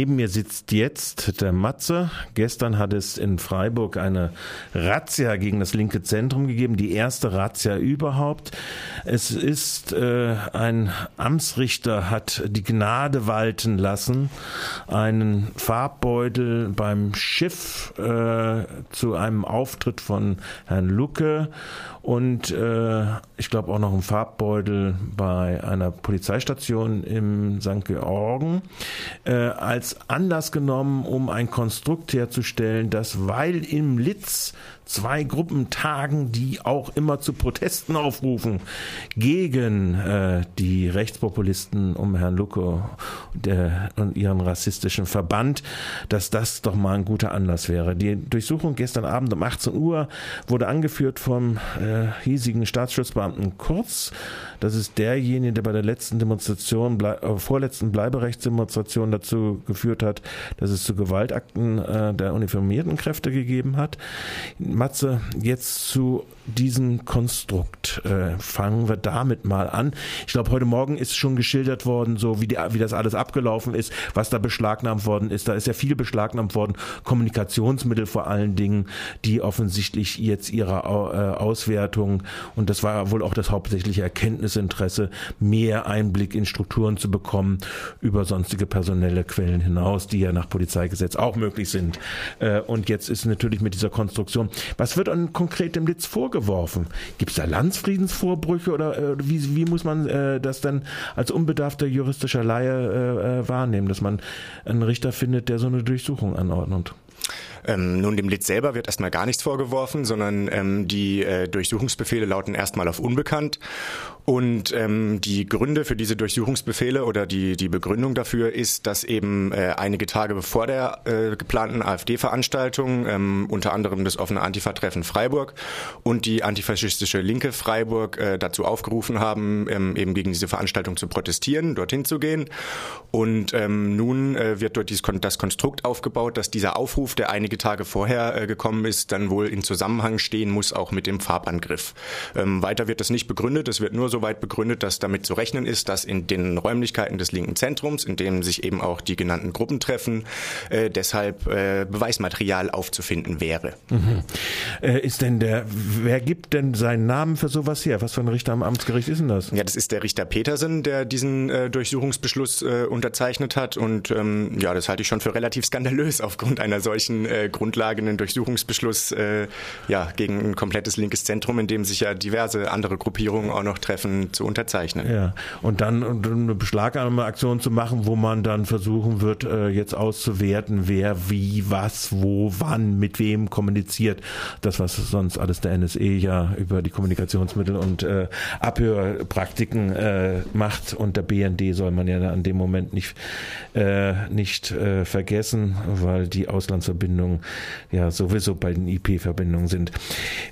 Neben mir sitzt jetzt der Matze. Gestern hat es in Freiburg eine Razzia gegen das linke Zentrum gegeben, die erste Razzia überhaupt. Es ist äh, ein Amtsrichter hat die Gnade walten lassen, einen Farbbeutel beim Schiff äh, zu einem Auftritt von Herrn Lucke und äh, ich glaube auch noch einen Farbbeutel bei einer Polizeistation im St. Georgen äh, als Anlass genommen, um ein Konstrukt herzustellen, das weil im Litz zwei Gruppen tagen, die auch immer zu Protesten aufrufen gegen äh, die Rechtspopulisten um Herrn Lucke und ihren rassistischen Verband, dass das doch mal ein guter Anlass wäre. Die Durchsuchung gestern Abend um 18 Uhr wurde angeführt vom äh, hiesigen Staatsschutzbeamten Kurz. Das ist derjenige, der bei der letzten Demonstration, ble äh, vorletzten Bleiberechtsdemonstration dazu geführt hat, dass es zu Gewaltakten äh, der uniformierten Kräfte gegeben hat. Matze, jetzt zu diesem Konstrukt. Äh, fangen wir damit mal an. Ich glaube, heute Morgen ist schon geschildert worden, so wie, die, wie das alles abgelaufen ist, was da beschlagnahmt worden ist. Da ist ja viel beschlagnahmt worden, Kommunikationsmittel vor allen Dingen, die offensichtlich jetzt ihre äh, Auswertung, und das war wohl auch das hauptsächliche Erkenntnisinteresse, mehr Einblick in Strukturen zu bekommen über sonstige personelle Quellen hinaus, die ja nach Polizeigesetz auch möglich sind. Äh, und jetzt ist natürlich mit dieser Konstruktion, was wird an konkret im Litz vorgeworfen? Gibt es da Landsfriedensvorbrüche oder äh, wie, wie muss man äh, das dann als unbedarfter juristischer Laie äh, äh, wahrnehmen, dass man einen Richter findet, der so eine Durchsuchung anordnet? Ähm, nun, dem Litz selber wird erstmal gar nichts vorgeworfen, sondern ähm, die äh, Durchsuchungsbefehle lauten erstmal auf unbekannt. Und ähm, die Gründe für diese Durchsuchungsbefehle oder die, die Begründung dafür ist, dass eben äh, einige Tage bevor der äh, geplanten AfD-Veranstaltung ähm, unter anderem das offene Antifa-Treffen Freiburg und die antifaschistische Linke Freiburg äh, dazu aufgerufen haben, ähm, eben gegen diese Veranstaltung zu protestieren, dorthin zu gehen. Und ähm, nun äh, wird dort dieses, das Konstrukt aufgebaut, dass dieser Aufruf, der einige Tage vorher äh, gekommen ist, dann wohl in Zusammenhang stehen muss, auch mit dem Farbangriff. Ähm, weiter wird das nicht begründet, es wird nur soweit begründet, dass damit zu rechnen ist, dass in den Räumlichkeiten des linken Zentrums, in denen sich eben auch die genannten Gruppen treffen, äh, deshalb äh, Beweismaterial aufzufinden wäre. Mhm. Äh, ist denn der, wer gibt denn seinen Namen für sowas her? Was für ein Richter am Amtsgericht ist denn das? Ja, das ist der Richter Petersen, der diesen äh, Durchsuchungsbeschluss äh, unterzeichnet hat und ähm, ja, das halte ich schon für relativ skandalös aufgrund einer solchen äh, Grundlage einen Durchsuchungsbeschluss ja, gegen ein komplettes linkes Zentrum, in dem sich ja diverse andere Gruppierungen auch noch treffen Treffen zu unterzeichnen. Ja, und dann eine Beschlagnahmeaktion zu machen, wo man dann versuchen wird, äh, jetzt auszuwerten, wer wie, was, wo, wann, mit wem kommuniziert. Das, was sonst alles der NSE ja über die Kommunikationsmittel und äh, Abhörpraktiken äh, macht. Und der BND soll man ja an dem Moment nicht, äh, nicht äh, vergessen, weil die Auslandsverbindungen ja sowieso bei den IP-Verbindungen sind.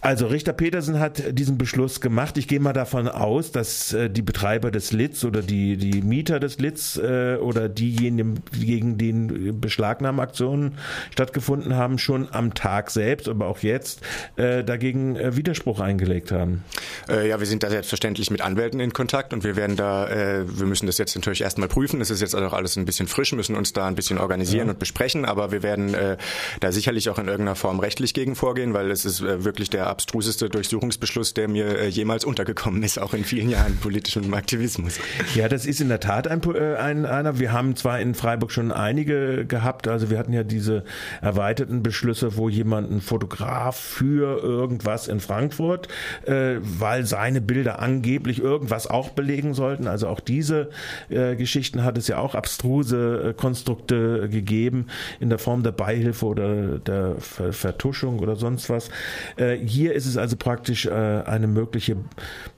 Also Richter Petersen hat diesen Beschluss gemacht. Ich gehe mal davon aus, aus, dass äh, die Betreiber des Litz oder die, die Mieter des Litz äh, oder diejenigen, gegen den Beschlagnahmeaktionen stattgefunden haben, schon am Tag selbst, aber auch jetzt äh, dagegen äh, Widerspruch eingelegt haben. Äh, ja, wir sind da selbstverständlich mit Anwälten in Kontakt und wir werden da, äh, wir müssen das jetzt natürlich erstmal prüfen. Das ist jetzt auch alles ein bisschen frisch, müssen uns da ein bisschen organisieren ja. und besprechen, aber wir werden äh, da sicherlich auch in irgendeiner Form rechtlich gegen vorgehen, weil es ist äh, wirklich der abstruseste Durchsuchungsbeschluss, der mir äh, jemals untergekommen ist, auch in vielen Jahren politischem Aktivismus. Ja, das ist in der Tat ein, äh, ein, einer. Wir haben zwar in Freiburg schon einige gehabt, also wir hatten ja diese erweiterten Beschlüsse, wo jemand ein Fotograf für irgendwas in Frankfurt, äh, weil seine Bilder angeblich irgendwas auch belegen sollten. Also auch diese äh, Geschichten hat es ja auch abstruse äh, Konstrukte gegeben in der Form der Beihilfe oder der Ver Vertuschung oder sonst was. Äh, hier ist es also praktisch äh, eine mögliche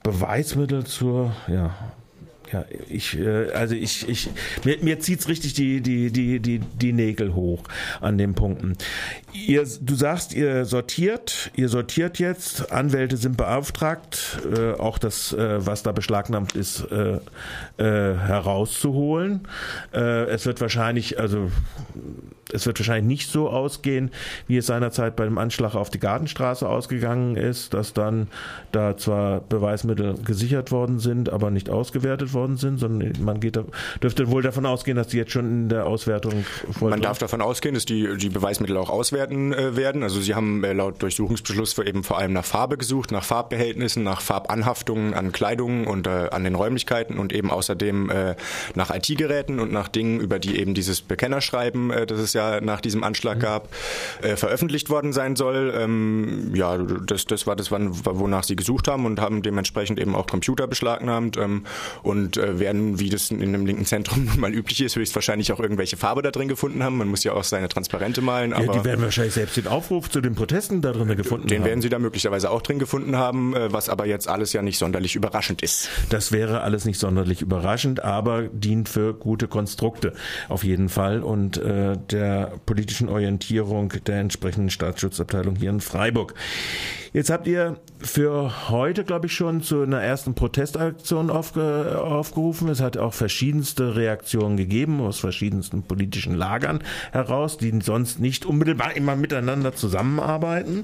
Beweismittel Mittel zur, ja, ja, ich, äh, also ich, ich, mir, mir zieht's richtig die, die, die, die, die Nägel hoch an den Punkten. Ihr, du sagst, ihr sortiert, ihr sortiert jetzt, Anwälte sind beauftragt, äh, auch das, äh, was da beschlagnahmt ist, äh, äh, herauszuholen. Äh, es wird wahrscheinlich, also es wird wahrscheinlich nicht so ausgehen, wie es seinerzeit bei dem Anschlag auf die Gartenstraße ausgegangen ist, dass dann da zwar Beweismittel gesichert worden sind, aber nicht ausgewertet worden sind, sondern man geht dürfte wohl davon ausgehen, dass die jetzt schon in der Auswertung vorliegen. Man darf davon ausgehen, dass die, die Beweismittel auch auswerten äh, werden. Also sie haben äh, laut Durchsuchungsbeschluss für eben vor allem nach Farbe gesucht, nach Farbbehältnissen, nach Farbanhaftungen an Kleidung und äh, an den Räumlichkeiten und eben außerdem äh, nach IT-Geräten und nach Dingen, über die eben dieses Bekennerschreiben, äh, das es ja nach diesem Anschlag mhm. gab, äh, veröffentlicht worden sein soll. Ähm, ja, das, das war das, wonach sie gesucht haben und haben dementsprechend eben auch Computer beschlagnahmt ähm, und äh, werden, wie das in einem linken Zentrum mal üblich ist, höchstwahrscheinlich auch irgendwelche Farbe da drin gefunden haben. Man muss ja auch seine Transparente malen. Aber ja, die werden wahrscheinlich selbst den Aufruf zu den Protesten da drin gefunden den haben. Den werden sie da möglicherweise auch drin gefunden haben, äh, was aber jetzt alles ja nicht sonderlich überraschend ist. Das wäre alles nicht sonderlich überraschend, aber dient für gute Konstrukte auf jeden Fall und äh, der politischen Orientierung der entsprechenden Staatsschutzabteilung hier in Freiburg. Jetzt habt ihr für heute, glaube ich, schon zu einer ersten Protestaktion aufge aufgerufen. Es hat auch verschiedenste Reaktionen gegeben aus verschiedensten politischen Lagern heraus, die sonst nicht unmittelbar immer miteinander zusammenarbeiten,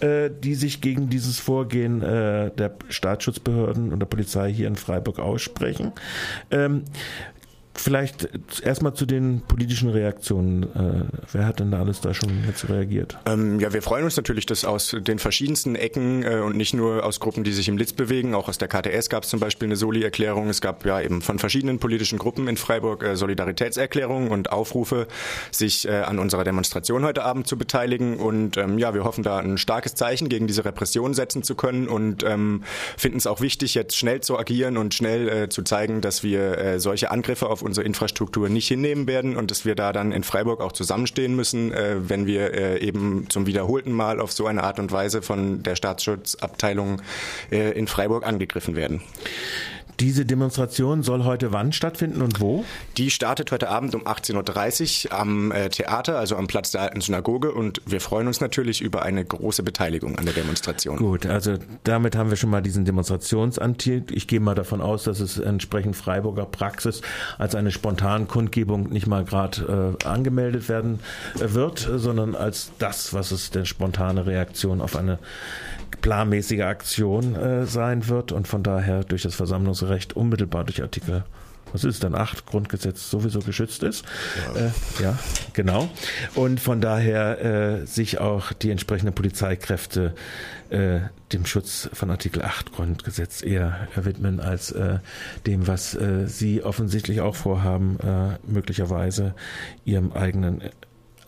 äh, die sich gegen dieses Vorgehen äh, der Staatsschutzbehörden und der Polizei hier in Freiburg aussprechen. Ähm, Vielleicht erstmal zu den politischen Reaktionen. Äh, wer hat denn da alles da schon jetzt reagiert? Ähm, ja, wir freuen uns natürlich, dass aus den verschiedensten Ecken äh, und nicht nur aus Gruppen, die sich im Litz bewegen, auch aus der KTS gab es zum Beispiel eine Soli-Erklärung. Es gab ja eben von verschiedenen politischen Gruppen in Freiburg äh, Solidaritätserklärungen und Aufrufe, sich äh, an unserer Demonstration heute Abend zu beteiligen. Und ähm, ja, wir hoffen da ein starkes Zeichen gegen diese Repression setzen zu können und ähm, finden es auch wichtig, jetzt schnell zu agieren und schnell äh, zu zeigen, dass wir äh, solche Angriffe auf unsere Infrastruktur nicht hinnehmen werden und dass wir da dann in Freiburg auch zusammenstehen müssen, äh, wenn wir äh, eben zum wiederholten Mal auf so eine Art und Weise von der Staatsschutzabteilung äh, in Freiburg angegriffen werden. Diese Demonstration soll heute wann stattfinden und wo? Die startet heute Abend um 18.30 Uhr am äh, Theater, also am Platz der alten Synagoge und wir freuen uns natürlich über eine große Beteiligung an der Demonstration. Gut, also damit haben wir schon mal diesen Demonstrationsantil. Ich gehe mal davon aus, dass es entsprechend Freiburger Praxis als eine spontane Kundgebung nicht mal gerade äh, angemeldet werden äh, wird, sondern als das, was es der spontane Reaktion auf eine planmäßige Aktion äh, sein wird und von daher durch das Versammlungsrecht unmittelbar durch Artikel was ist dann acht Grundgesetz sowieso geschützt ist. Ja, äh, ja genau. Und von daher äh, sich auch die entsprechenden Polizeikräfte äh, dem Schutz von Artikel 8 Grundgesetz eher widmen als äh, dem, was äh, sie offensichtlich auch vorhaben, äh, möglicherweise ihrem eigenen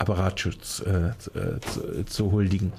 Apparatschutz äh, zu, zu, huldigen.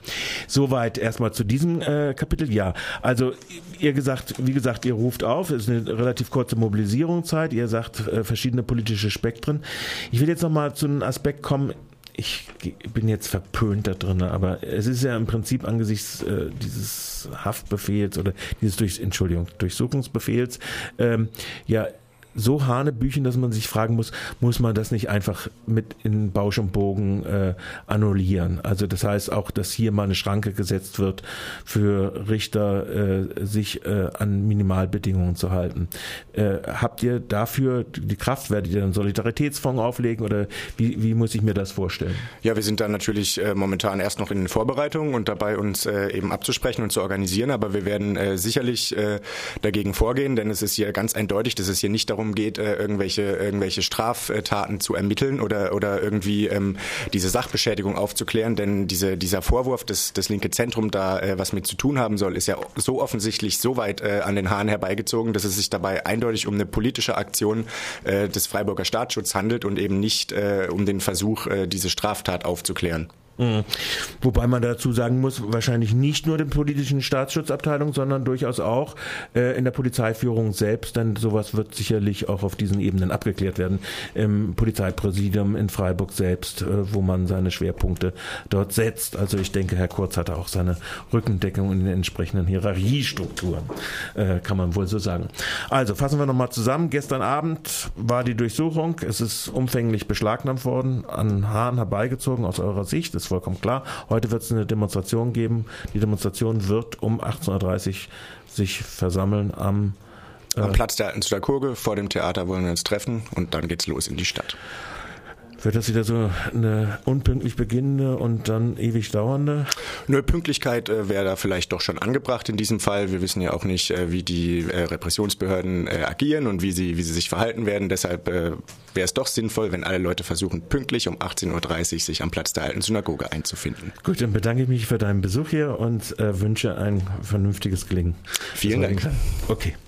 Soweit erstmal zu diesem äh, Kapitel. Ja, also ihr gesagt, wie gesagt, ihr ruft auf, es ist eine relativ kurze Mobilisierungszeit, ihr sagt äh, verschiedene politische Spektren. Ich will jetzt nochmal zu einem Aspekt kommen, ich bin jetzt verpönt da drin, aber es ist ja im Prinzip angesichts äh, dieses Haftbefehls oder dieses durch, Entschuldigung, Durchsuchungsbefehls ähm, ja so Hanebüchen, dass man sich fragen muss, muss man das nicht einfach mit in Bausch und Bogen äh, annullieren? Also das heißt auch, dass hier mal eine Schranke gesetzt wird für Richter, äh, sich äh, an Minimalbedingungen zu halten. Äh, habt ihr dafür die Kraft? Werdet ihr einen Solidaritätsfonds auflegen oder wie, wie muss ich mir das vorstellen? Ja, wir sind da natürlich äh, momentan erst noch in den Vorbereitungen und dabei uns äh, eben abzusprechen und zu organisieren, aber wir werden äh, sicherlich äh, dagegen vorgehen, denn es ist hier ganz eindeutig, dass es hier nicht darum darum geht, äh, irgendwelche, irgendwelche Straftaten zu ermitteln oder, oder irgendwie ähm, diese Sachbeschädigung aufzuklären. Denn diese, dieser Vorwurf, dass das linke Zentrum da äh, was mit zu tun haben soll, ist ja so offensichtlich so weit äh, an den Haaren herbeigezogen, dass es sich dabei eindeutig um eine politische Aktion äh, des Freiburger Staatsschutzes handelt und eben nicht äh, um den Versuch, äh, diese Straftat aufzuklären. Mhm. Wobei man dazu sagen muss, wahrscheinlich nicht nur den politischen Staatsschutzabteilung, sondern durchaus auch äh, in der Polizeiführung selbst, denn sowas wird sicherlich auch auf diesen Ebenen abgeklärt werden. Im Polizeipräsidium in Freiburg selbst, äh, wo man seine Schwerpunkte dort setzt. Also ich denke, Herr Kurz hatte auch seine Rückendeckung in den entsprechenden Hierarchiestrukturen, äh, kann man wohl so sagen. Also fassen wir nochmal zusammen. Gestern Abend war die Durchsuchung. Es ist umfänglich beschlagnahmt worden, an Haaren herbeigezogen aus eurer Sicht. Es ist vollkommen klar. Heute wird es eine Demonstration geben. Die Demonstration wird um 18.30 Uhr sich versammeln am am äh, Platz der alten Synagoge vor dem Theater wollen wir uns treffen und dann geht's los in die Stadt. Wird das wieder so eine unpünktlich beginnende und dann ewig dauernde? Eine Pünktlichkeit äh, wäre da vielleicht doch schon angebracht in diesem Fall. Wir wissen ja auch nicht, äh, wie die äh, Repressionsbehörden äh, agieren und wie sie, wie sie sich verhalten werden. Deshalb äh, wäre es doch sinnvoll, wenn alle Leute versuchen, pünktlich um 18.30 Uhr sich am Platz der alten Synagoge einzufinden. Gut, dann bedanke ich mich für deinen Besuch hier und äh, wünsche ein vernünftiges Gelingen. Vielen Dank. Okay.